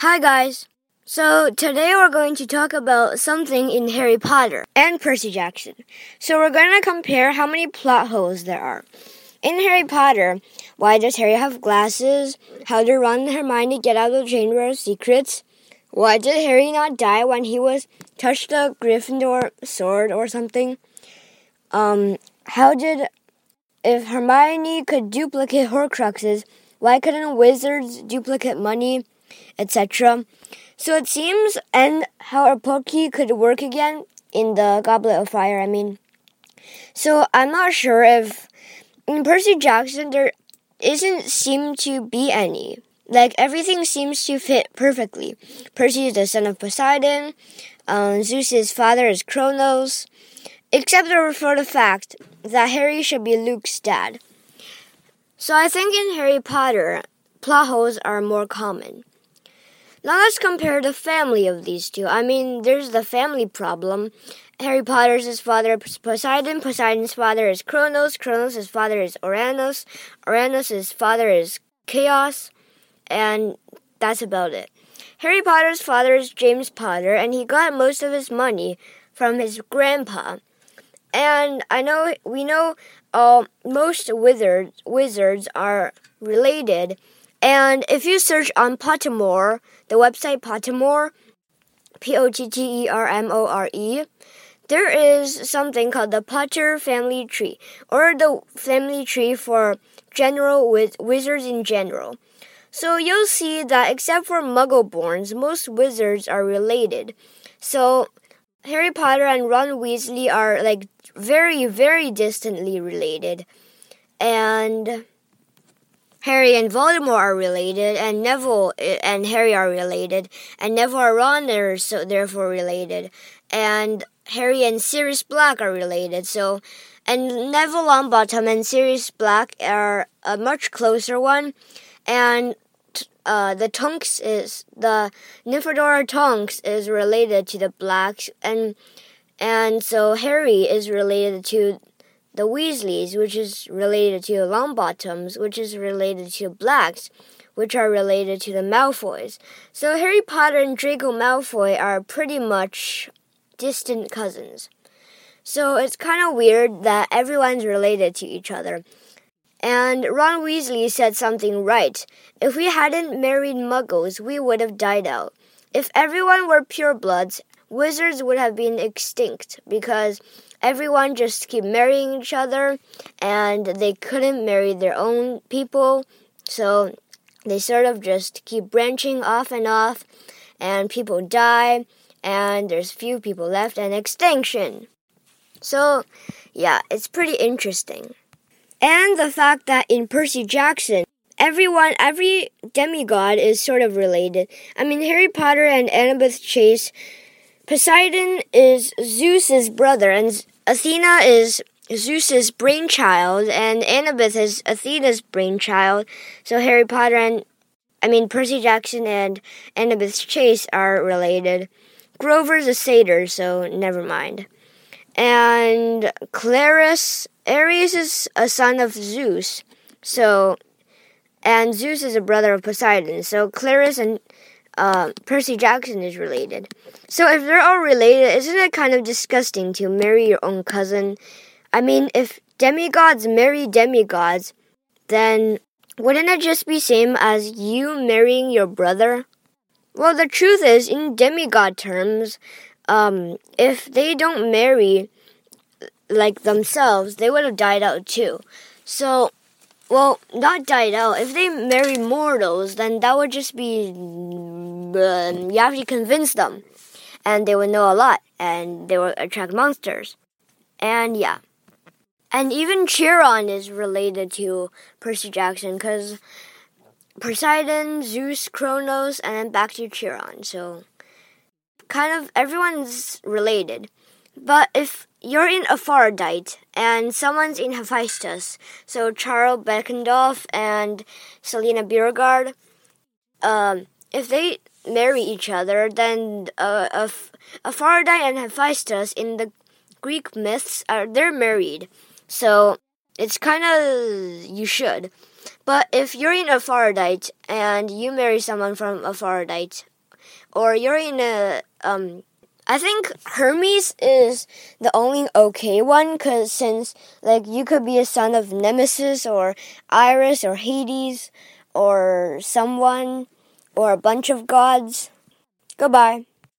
Hi, guys. So, today we're going to talk about something in Harry Potter and Percy Jackson. So, we're going to compare how many plot holes there are. In Harry Potter, why does Harry have glasses? How did Ron and Hermione get out of the Chamber of Secrets? Why did Harry not die when he was touched the Gryffindor sword or something? Um, how did if Hermione could duplicate Horcruxes, why couldn't wizards duplicate money, etc.? So it seems, and how a Portkey could work again in the Goblet of Fire. I mean, so I'm not sure if in Percy Jackson there isn't seem to be any. Like everything seems to fit perfectly. Percy is the son of Poseidon. Um, Zeus's father is Kronos except for the fact that Harry should be Luke's dad. So I think in Harry Potter, plot holes are more common. Now let's compare the family of these two. I mean, there's the family problem. Harry Potter's father is Poseidon, Poseidon's father is Kronos, Kronos' father is Uranus, Uranus' father is Chaos, and that's about it. Harry Potter's father is James Potter, and he got most of his money from his grandpa. And I know we know uh, most wizards wizards are related. And if you search on Pottermore, the website Pottermore, P O T T E R M O R E, there is something called the Potter family tree, or the family tree for general wiz- wizards in general. So you'll see that except for Muggleborns, most wizards are related. So Harry Potter and Ron Weasley are like very, very distantly related. And Harry and Voldemort are related, and Neville and Harry are related, and Neville and Ron are so therefore related, and Harry and Sirius Black are related. So, and Neville Longbottom and Sirius Black are a much closer one, and uh, the Tonks is the Nymphadora Tonks is related to the Blacks, and and so Harry is related to the Weasleys, which is related to the Longbottoms, which is related to the Blacks, which are related to the Malfoys. So Harry Potter and Draco Malfoy are pretty much distant cousins. So it's kind of weird that everyone's related to each other. And Ron Weasley said something right. If we hadn't married muggles, we would have died out. If everyone were purebloods, wizards would have been extinct because everyone just keep marrying each other and they couldn't marry their own people. So they sort of just keep branching off and off and people die and there's few people left and extinction. So, yeah, it's pretty interesting and the fact that in Percy Jackson, everyone, every demigod is sort of related. I mean, Harry Potter and Annabeth Chase, Poseidon is Zeus's brother, and Athena is Zeus's brainchild, and Annabeth is Athena's brainchild. So Harry Potter and, I mean, Percy Jackson and Annabeth Chase are related. Grover's a satyr, so never mind. And Clarisse Ares is a son of Zeus, so and Zeus is a brother of Poseidon. So Clarisse and uh, Percy Jackson is related. So if they're all related, isn't it kind of disgusting to marry your own cousin? I mean, if demigods marry demigods, then wouldn't it just be same as you marrying your brother? Well, the truth is, in demigod terms, um, if they don't marry like themselves, they would have died out too. So, well, not died out. If they marry mortals, then that would just be um, you have to convince them, and they will know a lot, and they will attract monsters, and yeah. And even Chiron is related to Percy Jackson because Poseidon, Zeus, Kronos, and then back to Chiron. So, kind of everyone's related. But if you're in Aphrodite and someone's in Hephaestus, so Charles Beckendorf and Selena Beauregard, um, if they marry each other, then uh, Aphrodite and Hephaestus in the Greek myths are they're married. So it's kind of you should. But if you're in Aphrodite and you marry someone from Aphrodite, or you're in a um I think Hermes is the only okay one because since like you could be a son of Nemesis or Iris or Hades or someone or a bunch of gods. Goodbye.